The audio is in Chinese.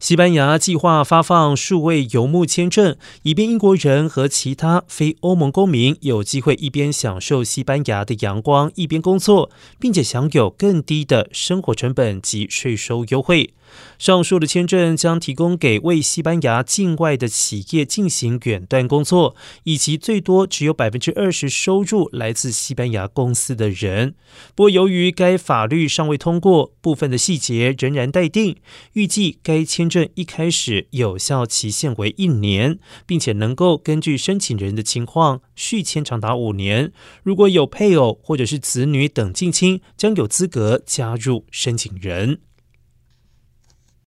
西班牙计划发放数位游牧签证，以便英国人和其他非欧盟公民有机会一边享受西班牙的阳光，一边工作，并且享有更低的生活成本及税收优惠。上述的签证将提供给为西班牙境外的企业进行远端工作，以及最多只有百分之二十收入来自西班牙公司的人。不过，由于该法律尚未通过，部分的细节仍然待定。预计该签签证一开始有效期限为一年，并且能够根据申请人的情况续签长达五年。如果有配偶或者是子女等近亲，将有资格加入申请人。